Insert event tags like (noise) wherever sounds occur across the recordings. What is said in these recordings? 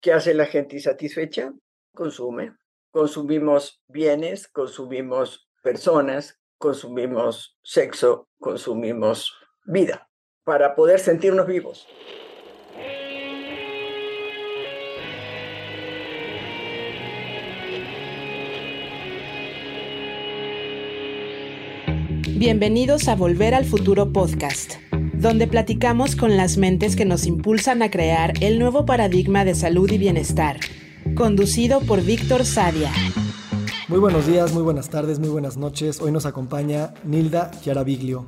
¿Qué hace la gente insatisfecha? Consume. Consumimos bienes, consumimos personas, consumimos sexo, consumimos vida para poder sentirnos vivos. Bienvenidos a Volver al Futuro Podcast, donde platicamos con las mentes que nos impulsan a crear el nuevo paradigma de salud y bienestar, conducido por Víctor Sadia. Muy buenos días, muy buenas tardes, muy buenas noches. Hoy nos acompaña Nilda Chiaraviglio.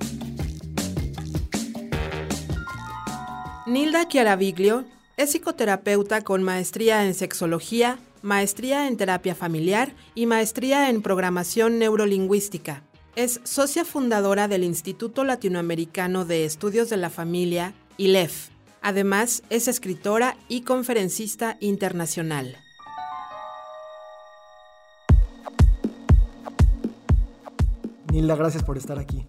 Nilda Chiaraviglio es psicoterapeuta con maestría en sexología, maestría en terapia familiar y maestría en programación neurolingüística. Es socia fundadora del Instituto Latinoamericano de Estudios de la Familia, ILEF. Además, es escritora y conferencista internacional. Nilda, gracias por estar aquí.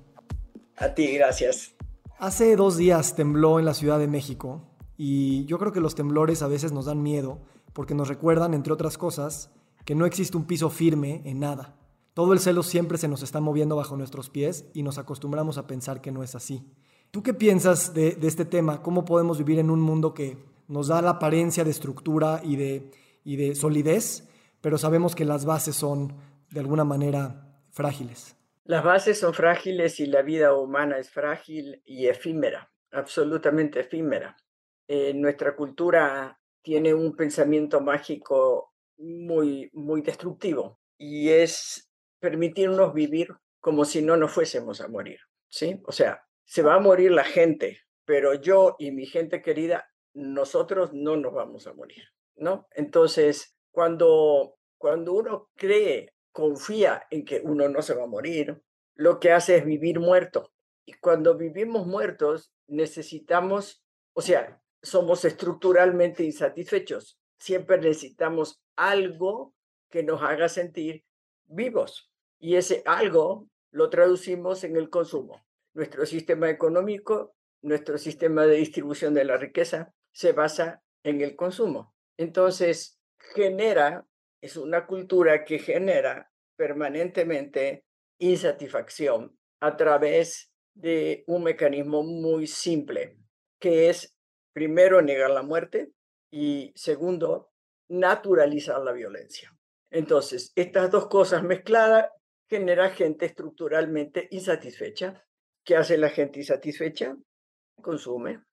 A ti, gracias. Hace dos días tembló en la Ciudad de México y yo creo que los temblores a veces nos dan miedo porque nos recuerdan, entre otras cosas, que no existe un piso firme en nada. Todo el celo siempre se nos está moviendo bajo nuestros pies y nos acostumbramos a pensar que no es así. ¿Tú qué piensas de, este tema? ¿Cómo podemos vivir en un mundo que nos da la apariencia de estructura y de, y de solidez, pero sabemos que las bases son de alguna manera frágiles? Las bases son frágiles y la vida humana es frágil y efímera, absolutamente efímera. Eh, nuestra cultura tiene un pensamiento mágico muy, muy destructivo y es permitirnos vivir como si no nos fuésemos a morir, ¿sí? O sea, se va a morir la gente, pero yo y mi gente querida, nosotros no nos vamos a morir, ¿no? Entonces, cuando, cuando uno cree, confía en que uno no se va a morir, lo que hace es vivir muerto. Y cuando vivimos muertos, necesitamos, o sea, somos estructuralmente insatisfechos. Siempre necesitamos algo que nos haga sentir vivos y ese algo lo traducimos en el consumo. Nuestro sistema económico, nuestro sistema de distribución de la riqueza se basa en el consumo. Entonces, genera, es una cultura que genera permanentemente insatisfacción a través de un mecanismo muy simple, que es primero negar la muerte y segundo, naturalizar la violencia. Entonces, estas dos cosas mezcladas genera gente estructuralmente insatisfecha. ¿Qué hace la gente insatisfecha? Consume.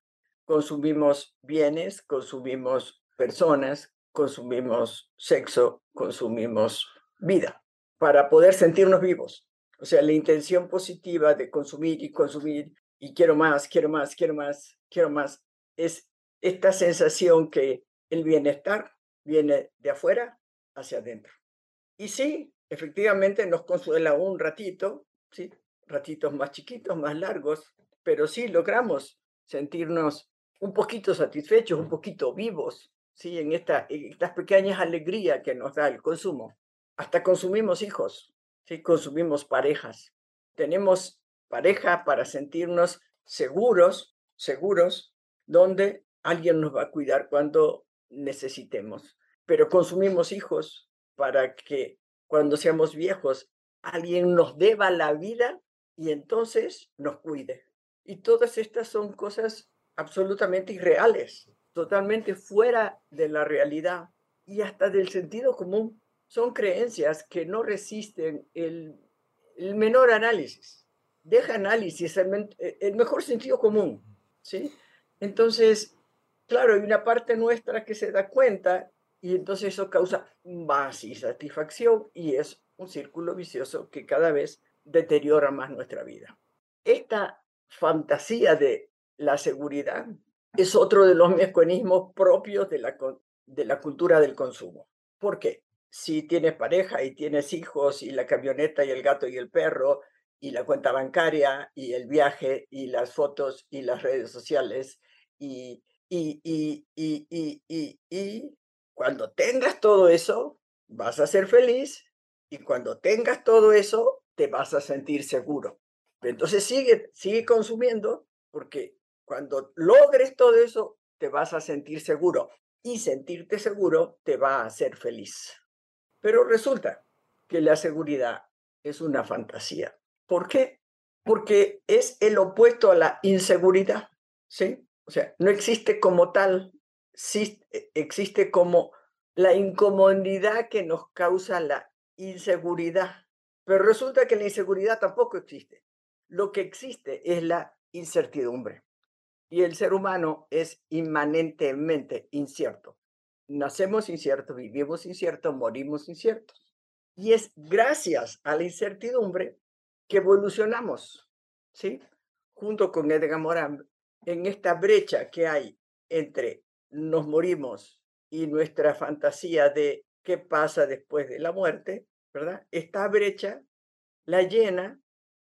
Consumimos bienes, consumimos personas, consumimos sexo, consumimos vida para poder sentirnos vivos. O sea, la intención positiva de consumir y consumir y quiero más, quiero más, quiero más, quiero más, es esta sensación que el bienestar viene de afuera hacia adentro. Y sí, efectivamente nos consuela un ratito, ¿sí? ratitos más chiquitos, más largos, pero sí logramos sentirnos un poquito satisfechos, un poquito vivos, ¿sí? en, esta, estas pequeñas alegrías que nos da el consumo. Hasta consumimos hijos, ¿sí? consumimos parejas. Tenemos pareja para sentirnos seguros, seguros, donde alguien nos va a cuidar cuando necesitemos. Pero consumimos hijos para que cuando seamos viejos, alguien nos deba la vida y entonces nos cuide. Y todas estas son cosas absolutamente irreales, totalmente fuera de la realidad y hasta del sentido común. Son creencias que no resisten el, menor análisis. Deja análisis el, el mejor sentido común. ¿sí? Entonces, claro, hay una parte nuestra que se da cuenta y entonces eso causa más insatisfacción y es un círculo vicioso que cada vez deteriora más nuestra vida. Esta fantasía de la seguridad es otro de los mecanismos propios de la, de la cultura del consumo. ¿Por qué? Si tienes pareja y tienes hijos y la camioneta y el gato y el perro y la cuenta bancaria y el viaje y las fotos y las redes sociales y, cuando tengas todo eso, vas a ser feliz y cuando tengas todo eso, te vas a sentir seguro. Entonces sigue, sigue consumiendo porque cuando logres todo eso, te vas a sentir seguro. y sentirte seguro te va a hacer feliz. Pero resulta que la seguridad es una fantasía. ¿Por qué? Porque es el opuesto a la inseguridad, ¿sí? O sea, no existe como tal, sí existe como la incomodidad que nos causa la inseguridad. Pero resulta que la inseguridad tampoco existe. Lo que existe es la incertidumbre. Y el ser humano es inmanentemente incierto. Nacemos inciertos, vivimos inciertos, morimos inciertos. Y es gracias a la incertidumbre que evolucionamos, ¿sí? Junto con Edgar Morin, en esta brecha que hay entre nos morimos y nuestra fantasía de qué pasa después de la muerte, ¿verdad? Esta brecha la llena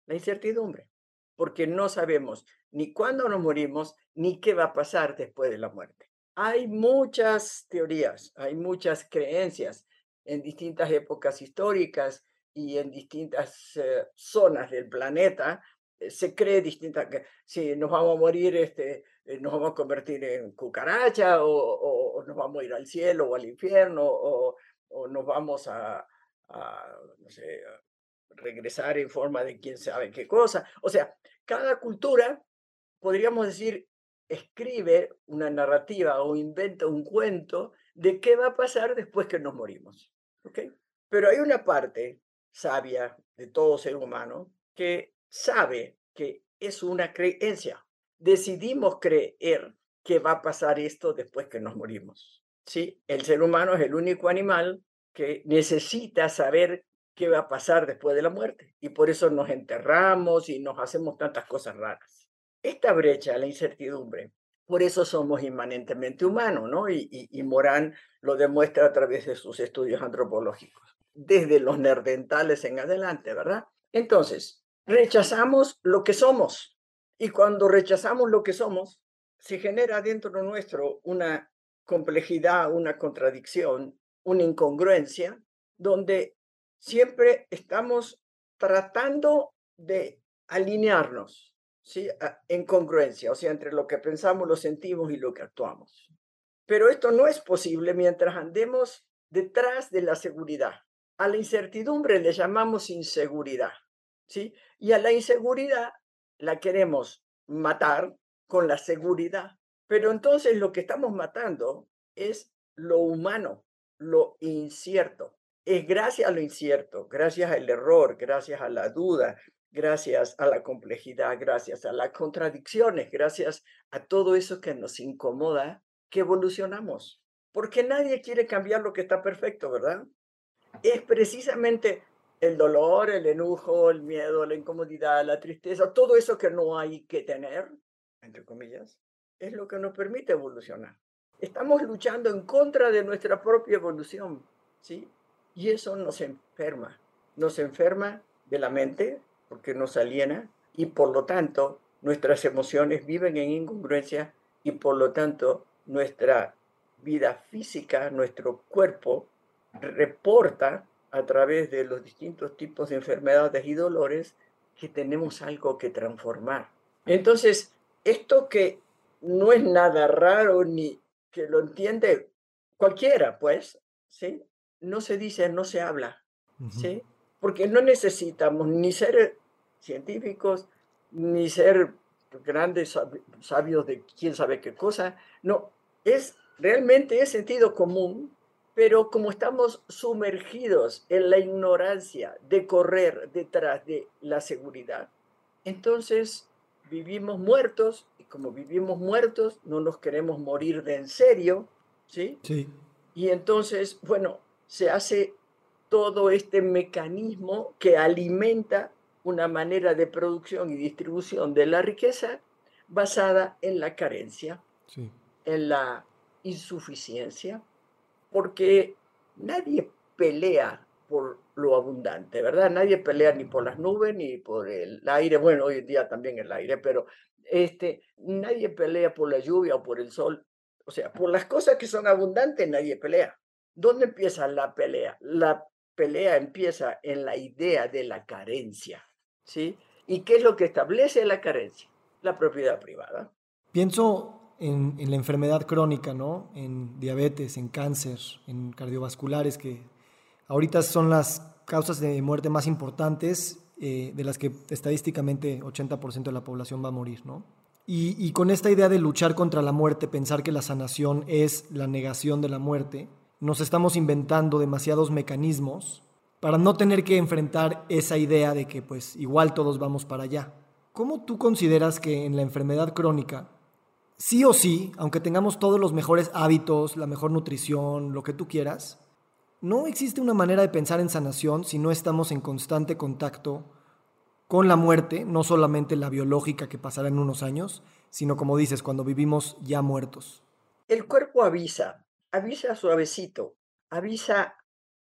la incertidumbre, porque no sabemos ni cuándo nos morimos, ni qué va a pasar después de la muerte. Hay muchas teorías, hay muchas creencias en distintas épocas históricas y en distintas eh, zonas del planeta. Eh, se cree distintas, que si nos vamos a morir, este, nos vamos a convertir en cucaracha o, nos vamos a ir al cielo o al infierno o, nos vamos a, no sé, regresar en forma de quién sabe qué cosa. O sea, cada cultura podríamos decir, escribe una narrativa o inventa un cuento de qué va a pasar después que nos morimos. ¿okay? Pero hay una parte sabia de todo ser humano que sabe que es una creencia. Decidimos creer que va a pasar esto después que nos morimos. ¿sí? El ser humano es el único animal que necesita saber qué va a pasar después de la muerte. Y por eso nos enterramos y nos hacemos tantas cosas raras esta brecha, la incertidumbre, por eso somos inmanentemente humanos, ¿no? Y, Morán lo demuestra a través de sus estudios antropológicos, desde los nerdentales en adelante, ¿verdad? Entonces, rechazamos lo que somos. Y cuando rechazamos lo que somos, se genera dentro nuestro una complejidad, una contradicción, una incongruencia, donde siempre estamos tratando de alinearnos ¿sí? en congruencia, o sea, entre lo que pensamos, lo sentimos y lo que actuamos. Pero esto no es posible mientras andemos detrás de la seguridad. A la incertidumbre le llamamos inseguridad, ¿sí? Y a la inseguridad la queremos matar con la seguridad. Pero entonces lo que estamos matando es lo humano, lo incierto. Es gracias a lo incierto, gracias al error, gracias a la duda, gracias a la complejidad, gracias a las contradicciones, gracias a todo eso que nos incomoda, que evolucionamos. Porque nadie quiere cambiar lo que está perfecto, ¿verdad? Es precisamente el dolor, el enojo, el miedo, la incomodidad, la tristeza, todo eso que no hay que tener, entre comillas, es lo que nos permite evolucionar. Estamos luchando en contra de nuestra propia evolución, ¿sí? Y eso nos enferma. Nos enferma de la mente, porque nos aliena y por lo tanto nuestras emociones viven en incongruencia y por lo tanto nuestra vida física, nuestro cuerpo reporta a través de los distintos tipos de enfermedades y dolores que tenemos algo que transformar. Entonces, esto que no es nada raro ni que lo entiende cualquiera, pues, ¿sí? No se dice, no se habla, ¿sí? Porque no necesitamos ni ser científicos, ni ser grandes sabios de quién sabe qué cosa. No, es realmente es sentido común, pero como estamos sumergidos en la ignorancia de correr detrás de la seguridad, entonces vivimos muertos y como vivimos muertos no nos queremos morir de en serio, ¿sí? Sí. Y entonces, bueno, se hace todo este mecanismo que alimenta una manera de producción y distribución de la riqueza basada en la carencia, en la insuficiencia, porque nadie pelea por lo abundante, ¿verdad? Nadie pelea ni por las nubes ni por el aire, bueno, hoy en día también el aire, pero este, nadie pelea por la lluvia o por el sol, o sea, por las cosas que son abundantes nadie pelea. ¿Dónde empieza la pelea? La pelea empieza en la idea de la carencia. ¿sí? ¿Y qué es lo que establece la carencia? La propiedad privada. Pienso en, la enfermedad crónica, ¿no? En diabetes, en cáncer, en cardiovasculares, que ahorita son las causas de muerte más importantes, eh, de las que estadísticamente 80% de la población va a morir, ¿no? Y, y, con esta idea de luchar contra la muerte, pensar que la sanación es la negación de la muerte, nos estamos inventando demasiados mecanismos para no tener que enfrentar esa idea de que pues igual todos vamos para allá. ¿Cómo tú consideras que en la enfermedad crónica sí o sí, aunque tengamos todos los mejores hábitos, la mejor nutrición, lo que tú quieras, no existe una manera de pensar en sanación si no estamos en constante contacto con la muerte, no solamente la biológica que pasará en unos años, sino como dices, cuando vivimos ya muertos. El cuerpo avisa, avisa suavecito, avisa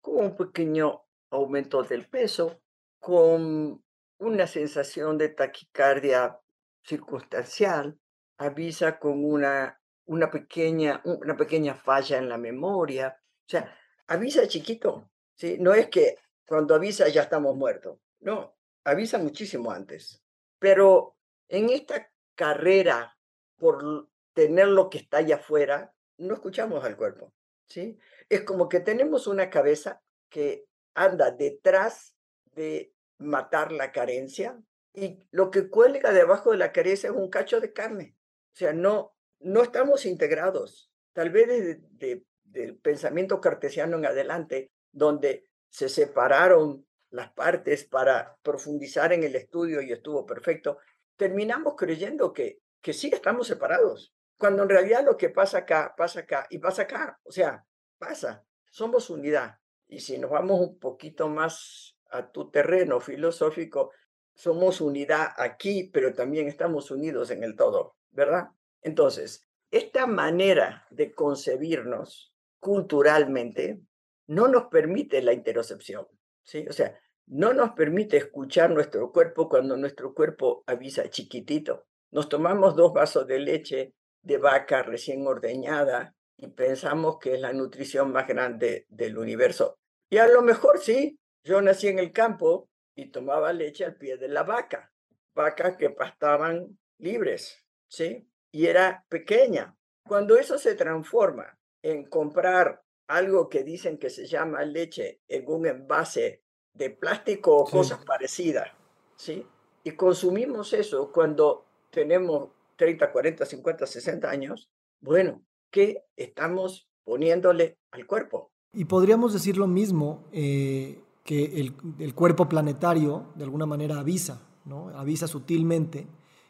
con un pequeño aumento del peso, con una sensación de taquicardia circunstancial, avisa con una, una, pequeña, una pequeña falla en la memoria. O sea, avisa chiquito. ¿sí? No es que cuando avisa ya estamos muertos. No, avisa muchísimo antes. Pero en esta carrera por tener lo que está allá afuera, no escuchamos al cuerpo. ¿sí? Es como que tenemos una cabeza que anda detrás de matar la carencia y lo que cuelga debajo de la carencia es un cacho de carne. O sea, no, no estamos integrados. Tal vez desde del pensamiento cartesiano en adelante, donde se separaron las partes para profundizar en el estudio y estuvo perfecto, terminamos creyendo que, que sí estamos separados, cuando en realidad lo que pasa acá, pasa acá y pasa acá. O sea, pasa, somos unidad. Y si nos vamos un poquito más a tu terreno filosófico, somos unidad aquí, pero también estamos unidos en el todo. ¿Verdad? Entonces, esta manera de concebirnos culturalmente no nos permite la interocepción, ¿sí? O sea, no nos permite escuchar nuestro cuerpo cuando nuestro cuerpo avisa chiquitito. Nos tomamos dos vasos de leche de vaca recién ordeñada y pensamos que es la nutrición más grande del universo. Y a lo mejor sí, yo nací en el campo y tomaba leche al pie de la vaca, vacas que pastaban libres, ¿sí? Y era pequeña. Cuando eso se transforma en comprar algo que dicen que se llama leche en un envase de plástico o cosas parecidas, ¿sí? Y consumimos eso cuando tenemos 30, 40, 50, 60 años, bueno, ¿qué estamos poniéndole al cuerpo? Y podríamos decir lo mismo, eh, que el, el, cuerpo planetario de alguna manera avisa, ¿no? Avisa sutilmente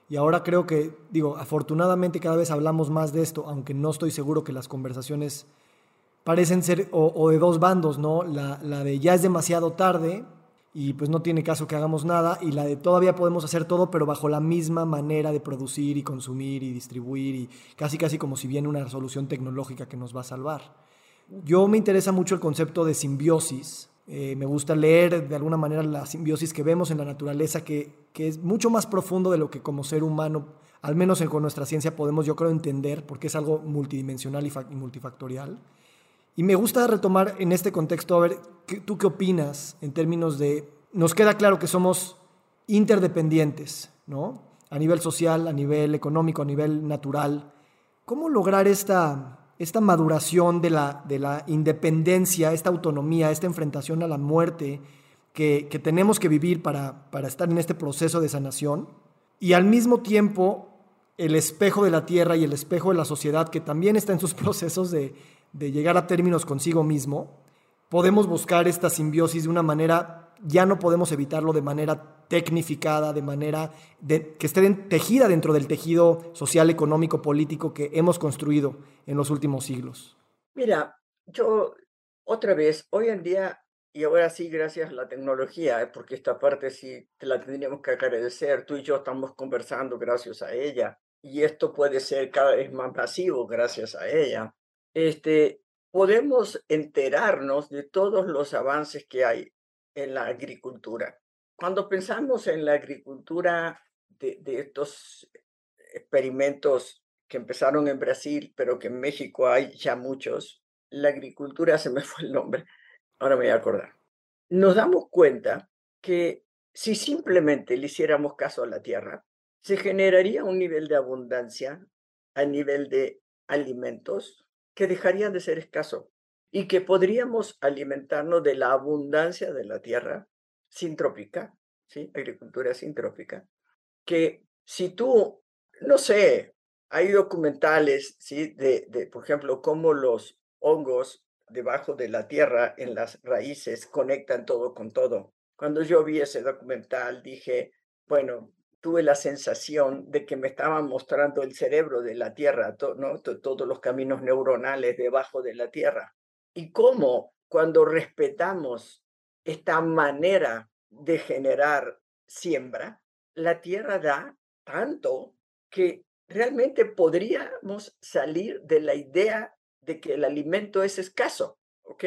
y ahora creo que, digo, afortunadamente cada vez hablamos más de esto, aunque no estoy seguro que las conversaciones parecen ser o, de dos bandos, ¿no? La, la, de ya es demasiado tarde y pues no tiene caso que hagamos nada, y la de todavía podemos hacer todo, pero bajo la misma manera de producir y consumir y distribuir, y casi casi como si viene una solución tecnológica que nos va a salvar. Yo me interesa mucho el concepto de simbiosis, eh, me gusta leer de alguna manera la simbiosis que vemos en la naturaleza, que, que, es mucho más profundo de lo que como ser humano, al menos con nuestra ciencia, podemos yo creo entender, porque es algo multidimensional y, y multifactorial. Y me gusta retomar en este contexto, a ver, ¿tú qué opinas en términos de, nos queda claro que somos interdependientes, ¿no? A nivel social, a nivel económico, a nivel natural. ¿Cómo lograr esta esta maduración de la, de la independencia, esta autonomía, esta enfrentación a la muerte que, que tenemos que vivir para, para estar en este proceso de sanación, y al mismo tiempo el espejo de la tierra y el espejo de la sociedad, que también está en sus (laughs) procesos de, de llegar a términos consigo mismo, podemos buscar esta simbiosis de una manera ya no podemos evitarlo de manera tecnificada, de manera que esté tejida dentro del tejido social, económico, político que hemos construido en los últimos siglos. Mira, yo otra vez, hoy en día, y ahora sí, gracias a la tecnología, ¿eh? porque esta parte sí te la tendríamos que agradecer, tú y yo estamos conversando gracias a ella, y esto puede ser cada vez más masivo gracias a ella. Este, podemos enterarnos de todos los avances que hay en la agricultura. Cuando pensamos en la agricultura de, estos experimentos que empezaron en Brasil, pero que en México hay ya muchos, la agricultura (laughs) se me fue el nombre, ahora me voy a acordar. Nos damos cuenta que si simplemente le hiciéramos caso a la tierra, se generaría un nivel de abundancia a nivel de alimentos que dejarían de ser escasos y que podríamos alimentarnos de la abundancia de la tierra sintrópica, ¿sí? agricultura sintrópica, que si tú, no sé, hay documentales, ¿sí? de, de, por ejemplo, cómo los hongos debajo de la tierra en las raíces conectan todo con todo. Cuando yo vi ese documental dije, bueno, tuve la sensación de que me estaban mostrando el cerebro de la Tierra, ¿no? todos los caminos neuronales debajo de la Tierra. Y cómo cuando respetamos esta manera de generar siembra, la Tierra da tanto que realmente podríamos salir de la idea de que el alimento es escaso, ¿ok?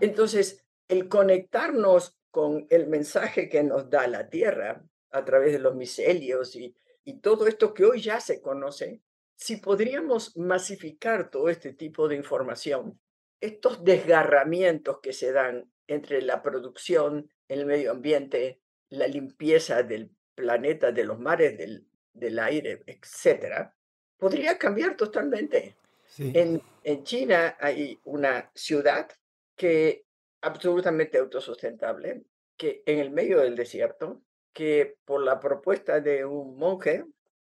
Entonces, el conectarnos con el mensaje que nos da la Tierra a través de los micelios y, y todo esto que hoy ya se conoce, si podríamos masificar todo este tipo de información, estos desgarramientos que se dan entre la producción, el medio ambiente, la limpieza del planeta, de los mares, del, del aire, etcétera, podría cambiar totalmente. En, en China hay una ciudad que absolutamente autosustentable, que en el medio del desierto que por la propuesta de un monje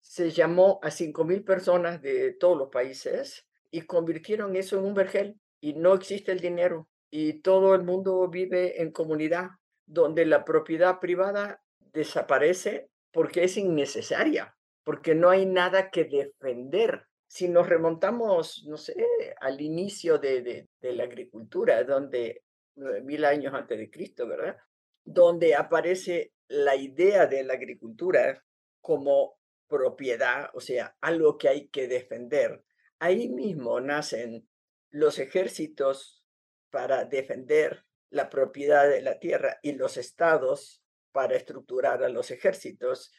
se llamó a 5.000 personas de todos los países y convirtieron eso en un vergel y no existe el dinero y todo el mundo vive en comunidad donde la propiedad privada desaparece porque es innecesaria, porque no hay nada que defender. Si nos remontamos, no sé, al inicio de, de, la agricultura, donde mil años antes de Cristo, ¿verdad? Donde aparece la idea de la agricultura como propiedad, o sea, algo que hay que defender. Ahí mismo nacen los ejércitos para defender la propiedad de la tierra y los estados para estructurar a los ejércitos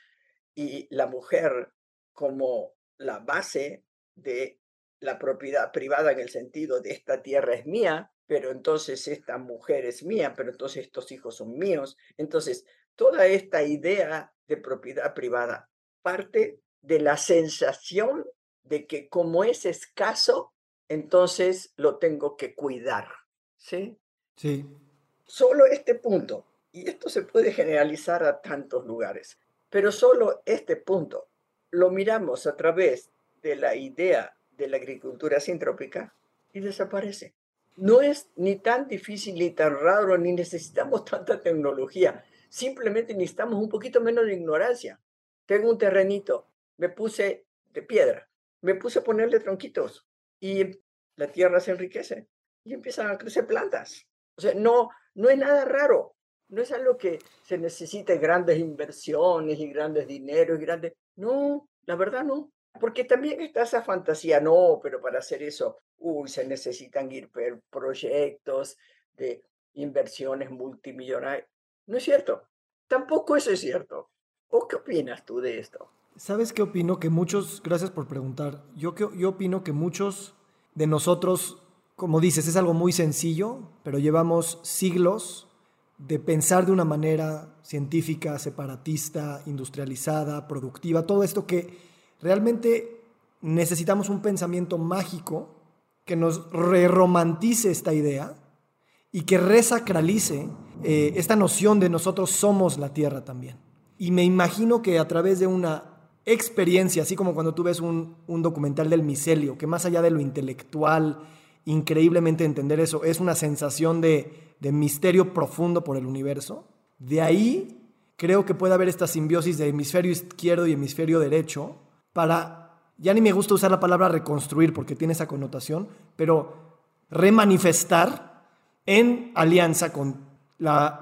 y la mujer como la base de la propiedad privada en el sentido de esta tierra es mía, pero entonces esta mujer es mía, pero entonces estos hijos son míos. Entonces, toda esta idea de propiedad privada parte de la sensación de que como es escaso, entonces lo tengo que cuidar. ¿Sí? Sí. Solo este punto, y esto se puede generalizar a tantos lugares, pero solo este punto lo miramos a través de la idea de la agricultura sintrópica y desaparece. No es ni tan difícil ni tan raro, ni necesitamos (laughs) tanta tecnología. Simplemente necesitamos un poquito menos de ignorancia. Tengo un terrenito, me puse de piedra, me puse a ponerle tronquitos y la tierra se enriquece y empiezan a crecer plantas. O sea, no, no es nada raro. No es algo que se necesite grandes inversiones y grandes dineros y grandes... No, la verdad no. Porque también está esa fantasía, no, pero para hacer eso, uy, se necesitan ir por proyectos de inversiones multimillonarias. No es cierto. Tampoco eso es cierto. ¿O qué opinas tú de esto? ¿Sabes qué opino? Que muchos, gracias por preguntar, yo, yo opino que muchos de nosotros, como dices, es algo muy sencillo, pero llevamos siglos de pensar de una manera científica, separatista, industrializada, productiva, todo esto que realmente necesitamos un pensamiento mágico que nos re-romantice esta idea y que resacralice eh, esta noción de nosotros somos la tierra también. Y me imagino que a través de una experiencia, así como cuando tú ves un, documental del micelio, que más allá de lo intelectual, increíblemente entender eso, es una sensación de, de misterio profundo por el universo, de ahí creo que puede haber esta simbiosis de hemisferio izquierdo y hemisferio derecho para, ya ni me gusta usar la palabra reconstruir porque tiene esa connotación, pero remanifestar en alianza con la,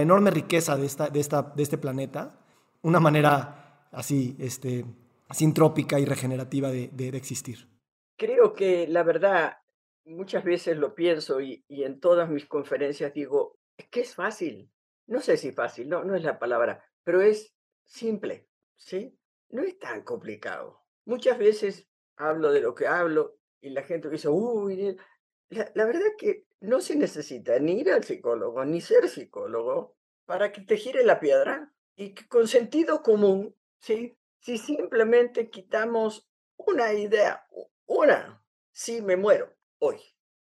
enorme riqueza de, esta, de, esta, de este planeta, una manera así, este, sintrópica y regenerativa de, existir. Creo que la verdad, muchas veces lo pienso y, y, en todas mis conferencias digo, es que es fácil. No sé si fácil, no, no es la palabra, pero es simple, ¿sí? No es tan complicado. Muchas veces hablo de lo que hablo y la gente dice, uy, la, la verdad que no se necesita ni ir al psicólogo, ni ser psicólogo para que te gire la piedra y que con sentido común, ¿sí? si simplemente quitamos una idea, una, si me muero hoy,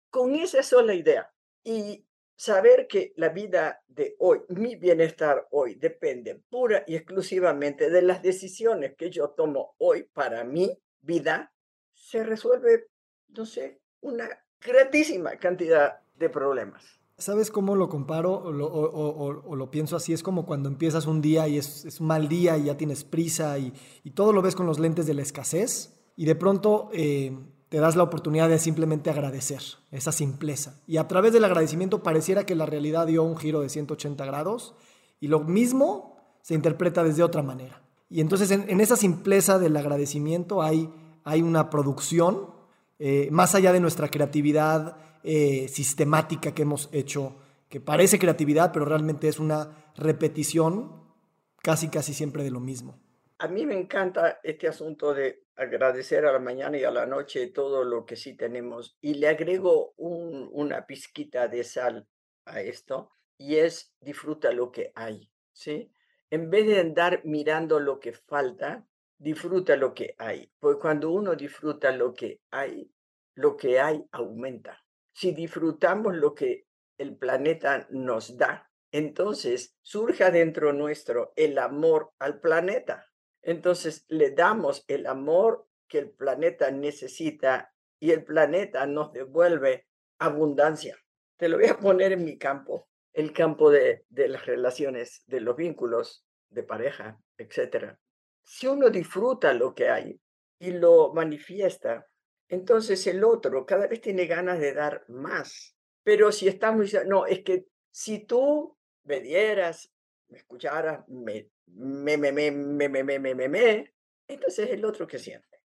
con esa sola idea y saber que la vida de hoy, mi bienestar hoy, depende pura y exclusivamente de las decisiones que yo tomo hoy para mi vida, se resuelve, no sé, una grandísima cantidad de problemas. ¿Sabes cómo lo comparo o lo, pienso así? Es como cuando empiezas un día y es, un mal día y ya tienes prisa y, todo lo ves con los lentes de la escasez y de pronto eh, te das la oportunidad de simplemente agradecer esa simpleza. Y a través del agradecimiento pareciera que la realidad dio un giro de 180 grados y lo mismo se interpreta desde otra manera. Y entonces en, esa simpleza del agradecimiento hay, hay una producción eh, más allá de nuestra creatividad eh, sistemática que hemos hecho, que parece creatividad, pero realmente es una repetición casi, casi siempre de lo mismo. A mí me encanta este asunto de agradecer a la mañana y a la noche todo lo que sí tenemos. Y le agrego una pizquita de sal a esto y es disfruta lo que hay, ¿sí? En vez de andar mirando lo que falta, disfruta lo que hay. Porque cuando uno disfruta lo que hay, lo que hay aumenta. Si disfrutamos lo que el planeta nos da, entonces surge adentro nuestro el amor al planeta. Entonces le damos el amor que el planeta necesita y el planeta nos devuelve abundancia. Te lo voy a poner en mi campo, el campo de, de las relaciones, de los vínculos de pareja, etc. Si uno disfruta lo que hay y lo manifiesta, entonces el otro cada vez tiene ganas de dar más. Pero si estamos no, es que si tú me dieras, me escucharas, me me, me, me, me, me, me, me, me, me, entonces el otro que siente.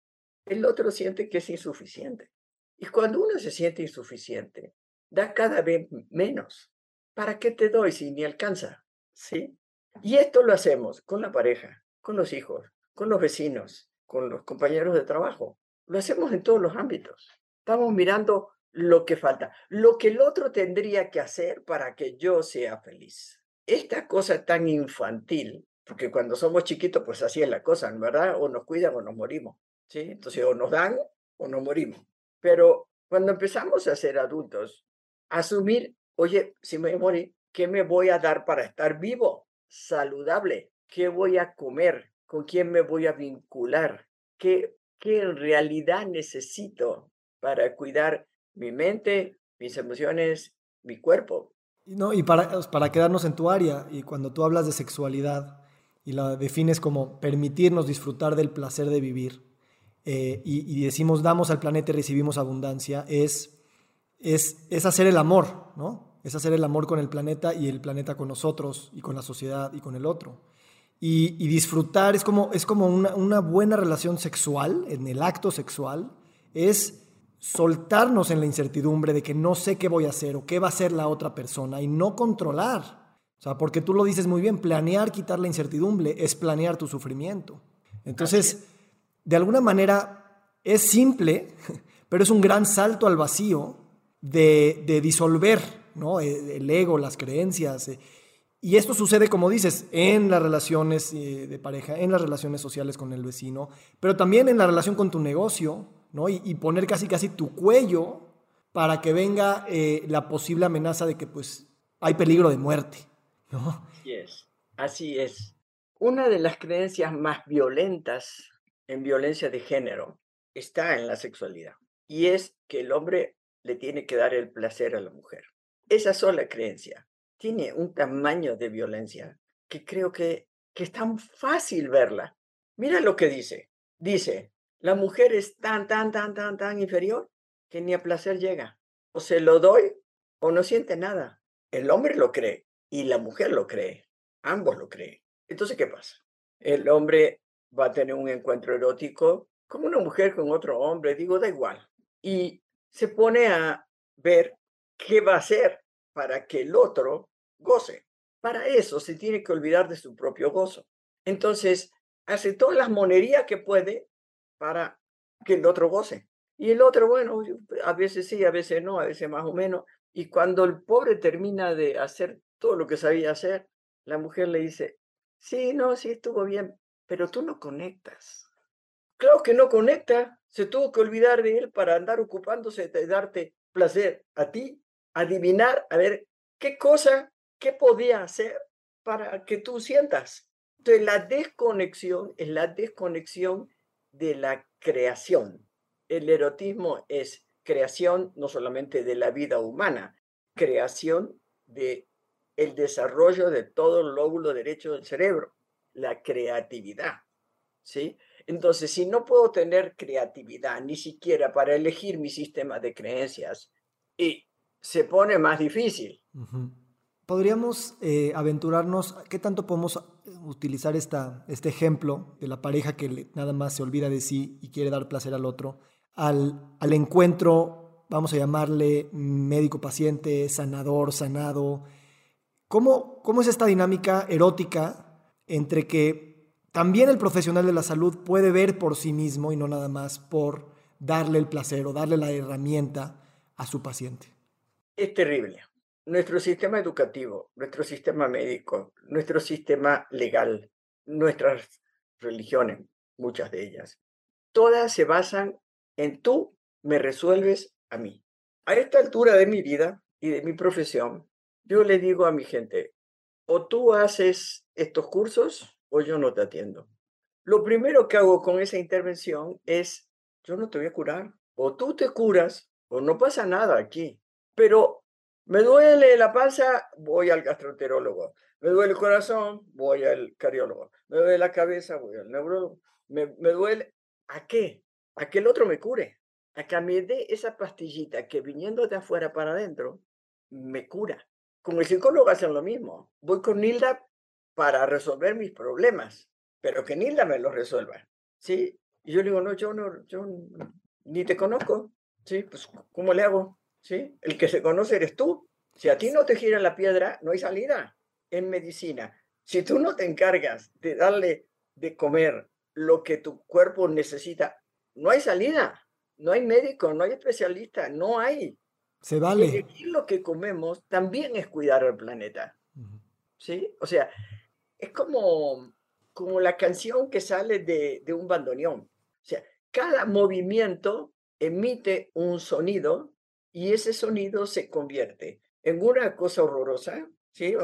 El otro siente que es insuficiente. Y cuando uno se siente insuficiente, da cada vez menos. ¿Para qué te doy si ni alcanza? ¿Sí? Y esto lo hacemos con la pareja, con los hijos, con los vecinos, con los compañeros de trabajo. Lo hacemos en todos los ámbitos. Estamos mirando lo que falta, lo que el otro tendría que hacer para que yo sea feliz. Esta cosa tan infantil porque cuando somos chiquitos, pues así es la cosa, ¿verdad? O nos cuidan o nos morimos, ¿sí? Entonces, o nos dan o nos morimos. Pero cuando empezamos a ser adultos, asumir, oye, si me morí, ¿qué me voy a dar para estar vivo, saludable? ¿Qué voy a comer? ¿Con quién me voy a vincular? ¿Qué, qué en realidad necesito para cuidar mi mente, mis emociones, mi cuerpo? No, y para, para quedarnos en tu área, y cuando tú hablas de sexualidad, y la defines como permitirnos disfrutar del placer de vivir eh, y, decimos damos al planeta y recibimos abundancia, es, es, es hacer el amor, ¿no? Es hacer el amor con el planeta y el planeta con nosotros y con la sociedad y con el otro. Y, disfrutar es como, es como una, una buena relación sexual, en el acto sexual, es soltarnos en la incertidumbre de que no sé qué voy a hacer o qué va a hacer la otra persona y no controlar o sea, porque tú lo dices muy bien, planear quitar la incertidumbre es planear tu sufrimiento. Entonces, de alguna manera es simple, (laughs) pero es un gran salto al vacío de, disolver ¿no? E, el ego, las creencias. Eh. Y esto sucede, como dices, en las relaciones eh, de pareja, en las relaciones sociales con el vecino, pero también en la relación con tu negocio, ¿no? Y, poner casi casi tu cuello para que venga eh, la posible amenaza de que pues hay peligro de muerte. Así es, así es. Una de las creencias más violentas en violencia de género está en la sexualidad y es que el hombre le tiene que dar el placer a la mujer. Esa sola creencia tiene un tamaño de violencia que creo que, que es tan fácil verla. Mira lo que dice. Dice, la mujer es tan, tan, tan, tan, tan inferior que ni a placer llega. O se lo doy o no siente nada. El hombre lo cree y la mujer lo cree, ambos lo creen. Entonces, ¿qué pasa? El hombre va a tener un encuentro erótico como una mujer con otro hombre, digo, da igual. Y se pone a ver qué va a hacer para que el otro goce. Para eso se tiene que olvidar de su propio gozo. Entonces, hace todas las monerías que puede para que el otro goce. Y el otro, bueno, a veces sí, a veces no, a veces más o menos. Y cuando el pobre termina de hacer todo lo que sabía hacer, la mujer le dice, sí, no, sí estuvo bien, pero tú no conectas. Claro que no conecta, se tuvo que olvidar de él para andar ocupándose de darte placer a ti, adivinar, a ver qué cosa, qué podía hacer para que tú sientas. Entonces, la desconexión es la desconexión de la creación. El erotismo es creación no solamente de la vida humana, creación de el desarrollo de todo el lóbulo derecho del cerebro, la creatividad. ¿Sí? Entonces, si no puedo tener creatividad ni siquiera para elegir mi sistema de creencias, y se pone más difícil. Podríamos eh, aventurarnos, ¿qué tanto podemos utilizar esta, este ejemplo de la pareja que nada más se olvida de sí y quiere dar placer al otro, al, al encuentro, vamos a llamarle médico-paciente, sanador, sanado? ¿Cómo, ¿Cómo es esta dinámica erótica entre que también el profesional de la salud puede ver por sí mismo y no nada más por darle el placer o darle la herramienta a su paciente. Es terrible. Nuestro sistema educativo, nuestro sistema médico, nuestro sistema legal, nuestras religiones, muchas de ellas, todas se basan en tú me resuelves a mí. A esta altura de mi vida y de mi profesión, yo le digo a mi gente, o tú haces estos cursos o yo no te atiendo. Lo primero que hago con esa intervención es, yo no te voy a curar, o tú te curas, o no pasa nada aquí. Pero me duele la panza, voy al gastroenterólogo. Me duele el corazón, voy al cardiólogo. Me duele la cabeza, voy al neurólogo. Me, me duele, ¿a qué? A que el otro me cure. A que me dé esa pastillita que viniendo de afuera para adentro, me cura. Con el psicólogo hacen lo mismo. Voy con Nilda para resolver mis problemas, pero que Nilda me los resuelva, ¿sí? Y yo le digo, no, yo no, yo ni te conozco, ¿sí? Pues, ¿cómo le hago? ¿Sí? El que se conoce eres tú. Si a ti no te gira la piedra, no hay salida en medicina. Si tú no te encargas de darle de comer lo que tu cuerpo necesita, no hay salida. No hay médico, no hay especialista, no hay. Se vale. Elegir lo que comemos también es cuidar al planeta. ¿Sí? O sea, es como, como la canción que sale de, de un bandoneón. O sea, cada movimiento emite un sonido y ese sonido se convierte en una cosa horrorosa, ¿sí?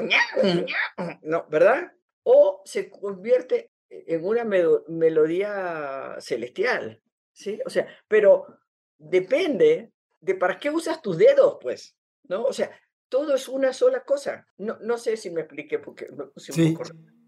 No, ¿verdad? O se convierte en una melodía celestial, ¿sí? O sea, pero depende de para qué usas tus dedos, pues, ¿no? O sea, todo es una sola cosa. No, no sé si me expliqué porque me puse sí,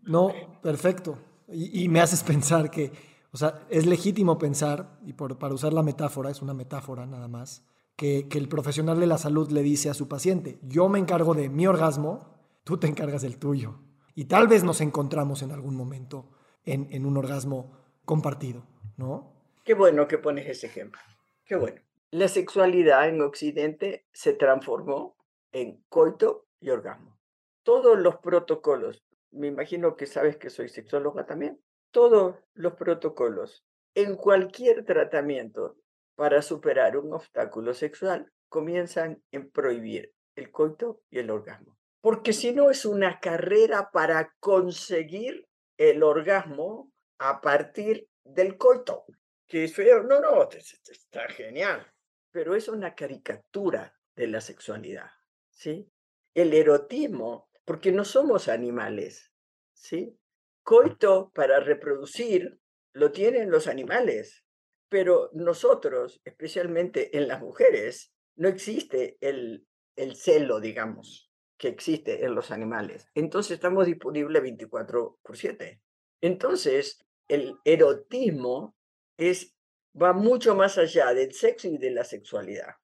No, perfecto. Y, me haces pensar que, o sea, es legítimo pensar, y por, para usar la metáfora, es una metáfora nada más, que, que, el profesional de la salud le dice a su paciente, yo me encargo de mi orgasmo, tú te encargas del tuyo. Y tal vez nos encontramos en algún momento en, en un orgasmo compartido, ¿no? Qué bueno que pones ese ejemplo. Qué bueno. La sexualidad en Occidente se transformó en coito y orgasmo. Todos los protocolos, me imagino que sabes que soy sexóloga también, todos los protocolos en cualquier tratamiento para superar un obstáculo sexual comienzan en prohibir el coito y el orgasmo. Porque si no es una carrera para conseguir el orgasmo a partir del coito. Que es feo, no, no, está genial, pero es una caricatura de la sexualidad. ¿sí? El erotismo, porque no somos animales, ¿sí? Coito para reproducir lo tienen los animales, pero nosotros, especialmente en las mujeres, no existe el, el celo, digamos, que existe en los animales. Entonces estamos disponibles 24 por 7. Entonces, el erotismo es, va mucho más allá del sexo y de la sexualidad.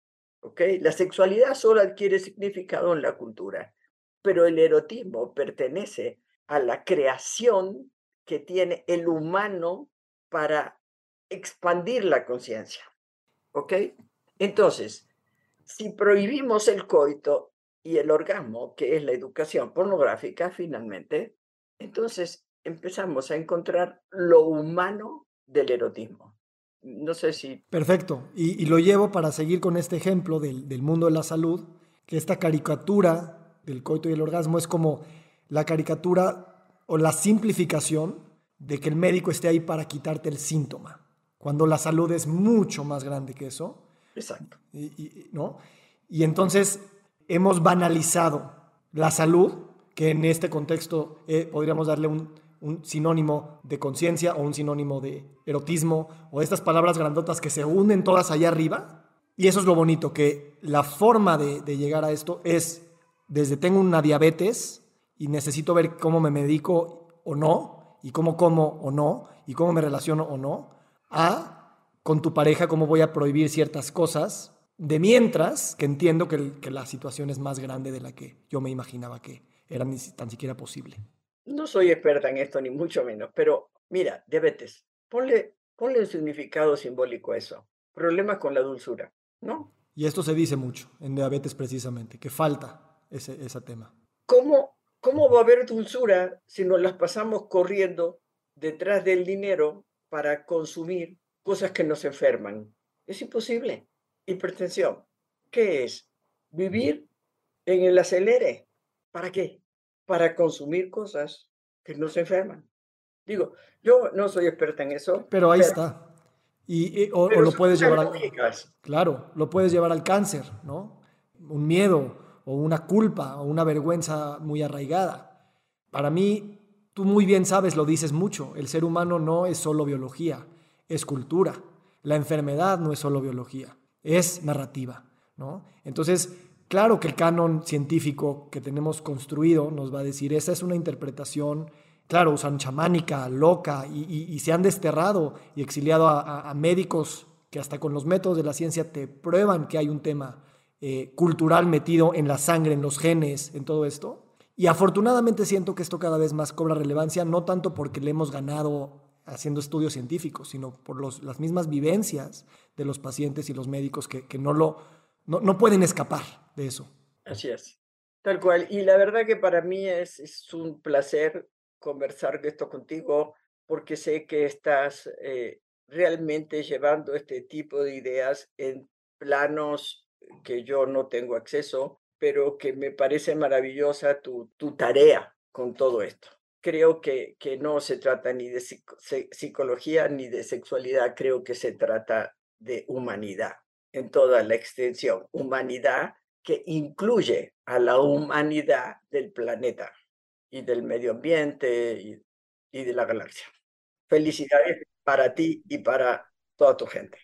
La sexualidad solo adquiere significado en la cultura, pero el erotismo pertenece a la creación que tiene el humano para expandir la conciencia. ¿Ok? Entonces, si prohibimos el coito y el orgasmo, que es la educación pornográfica, finalmente, entonces empezamos a encontrar lo humano del erotismo. No sé si... Perfecto. Y, lo llevo para seguir con este ejemplo del, del, mundo de la salud, que esta caricatura del coito y el orgasmo es como la caricatura o la simplificación de que el médico esté ahí para quitarte el síntoma. cuando la salud es mucho más grande que eso. Exacto. Y, ¿no? y entonces hemos banalizado la salud, que en este contexto eh, podríamos darle un, un sinónimo de conciencia o un sinónimo de erotismo o estas palabras grandotas que se unen todas allá arriba. Y eso es lo bonito, que la forma de, de llegar a esto es desde tengo una diabetes y necesito ver cómo me medico o no, y cómo como o no, y cómo me relaciono o no, a con tu pareja cómo voy a prohibir ciertas cosas, de mientras que entiendo que, que la situación es más grande de la que yo me imaginaba que era ni tan siquiera posible. No soy experta en esto, ni mucho menos, pero mira, diabetes, ponle, ponle un significado simbólico a eso. Problemas con la dulzura, ¿no? Y esto se dice mucho en diabetes precisamente, que falta ese, ese tema. ¿Cómo, ¿Cómo va a haber dulzura si nos las pasamos corriendo detrás del dinero para consumir cosas que nos enferman? Es imposible. Hipertensión. ¿Qué es? Vivir en el acelere. ¿Para qué? Para consumir cosas que no se enferman. Digo, yo no soy experta en eso. Pero ahí está. Y, o, lo puedes llevar al, claro, lo puedes llevar al cáncer, ¿no? Un miedo o una culpa o una vergüenza muy arraigada. Para mí, tú muy bien sabes, lo dices mucho, el ser humano no es solo biología, es cultura. La enfermedad no es solo biología, es narrativa, ¿no? Entonces, Claro que el canon científico que tenemos construido nos va a decir, esa es una interpretación, claro, usan chamánica, loca, y, se han desterrado y exiliado a, médicos que hasta con los métodos de la ciencia te prueban que hay un tema eh, cultural metido en la sangre, en los genes, en todo esto. Y afortunadamente siento que esto cada vez más cobra relevancia, no tanto porque le hemos ganado haciendo estudios científicos, sino por las mismas vivencias de los pacientes y los médicos que, que no lo no, pueden escapar de eso. Así es, tal cual. Y la verdad que para mí es, un placer conversar esto contigo porque sé que estás eh, realmente llevando este tipo de ideas en planos que yo no tengo acceso, pero que me parece maravillosa tu, tu tarea con todo esto. Creo que, que no se trata ni de psicología ni de sexualidad, creo que se trata de humanidad en toda la extensión, humanidad que incluye a la humanidad del planeta y del medio ambiente y, de la galaxia. Felicidades para ti y para toda tu gente.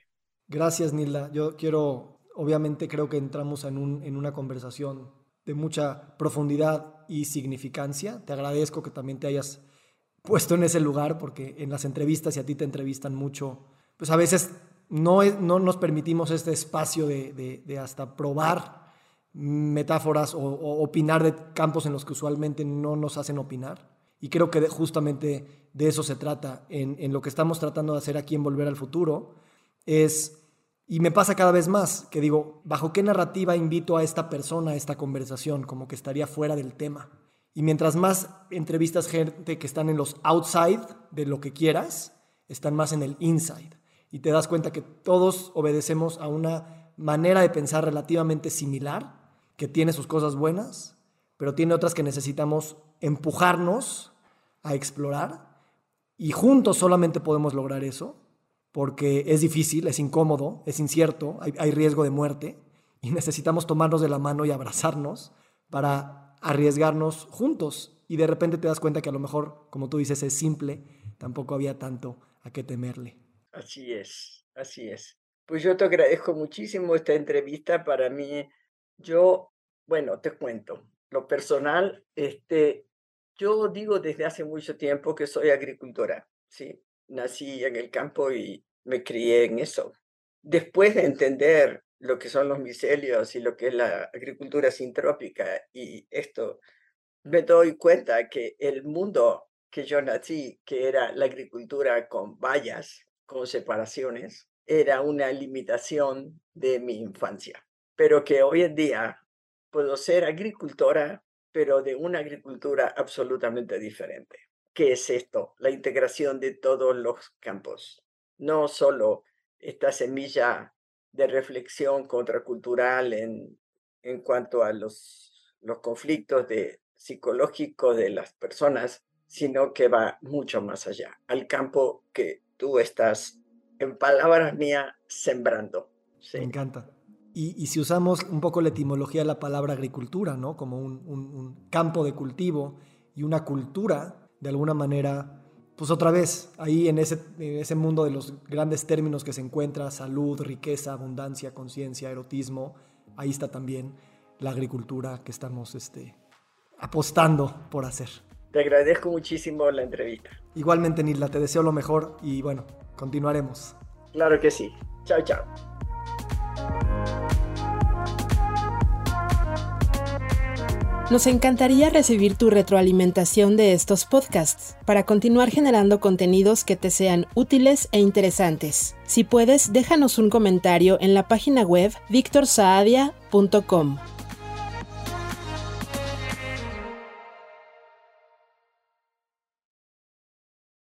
Gracias, Nilda. Yo quiero, obviamente creo que entramos en, un, en una conversación de mucha profundidad y significancia. Te agradezco que también te hayas puesto en ese lugar porque en las entrevistas y a ti te entrevistan mucho, pues a veces no, no nos permitimos este espacio de, hasta probar metáforas o, opinar de campos en los que usualmente no nos hacen opinar. Y creo que justamente de eso se trata en, en, lo que estamos tratando de hacer aquí en Volver al Futuro. Es, y me pasa cada vez más, que digo, ¿bajo qué narrativa invito a esta persona a esta conversación? Como que estaría fuera del tema. Y mientras más entrevistas gente que están en los outside de lo que quieras, están más en el inside y te das cuenta que todos obedecemos a una manera de pensar relativamente similar, que tiene sus cosas buenas, pero tiene otras que necesitamos empujarnos a explorar y juntos solamente podemos lograr eso, porque es difícil, es incómodo, es incierto, hay, riesgo de muerte y necesitamos tomarnos de la mano y abrazarnos para arriesgarnos juntos y de repente te das cuenta que a lo mejor, como tú dices, es simple, tampoco había tanto a qué temerle. Así es, así es. Pues yo te agradezco muchísimo esta entrevista. Para mí, yo, bueno, te cuento, lo personal, este, yo digo desde hace mucho tiempo que soy agricultora, ¿sí? Nací en el campo y me crié en eso. Después de entender lo que son los micelios y lo que es la agricultura sintrópica y esto, me doy cuenta que el mundo que yo nací, que era la agricultura con vallas, con separaciones era una limitación de mi infancia, pero que hoy en día puedo ser agricultora, pero de una agricultura absolutamente diferente. ¿Qué es esto? La integración de todos los campos, no solo esta semilla de reflexión contracultural en, en cuanto a los, los conflictos de, psicológicos de las personas, sino que va mucho más allá, al campo que tú estás en palabras mías, sembrando. Me encanta. Y, si usamos un poco la etimología de la palabra agricultura, ¿no? Como un, campo de cultivo y una cultura, de alguna manera, pues otra vez, ahí en ese, en ese mundo de los grandes términos que se encuentra, salud, riqueza, abundancia, conciencia, erotismo, ahí está también la agricultura que estamos este, apostando por hacer. Te agradezco muchísimo la entrevista. Igualmente, Nilda, te deseo lo mejor y bueno, continuaremos. Claro que sí. Chao, chao. Nos encantaría recibir tu retroalimentación de estos podcasts para continuar generando contenidos que te sean útiles e interesantes. Si puedes, déjanos un comentario en la página web victorsaadia.com.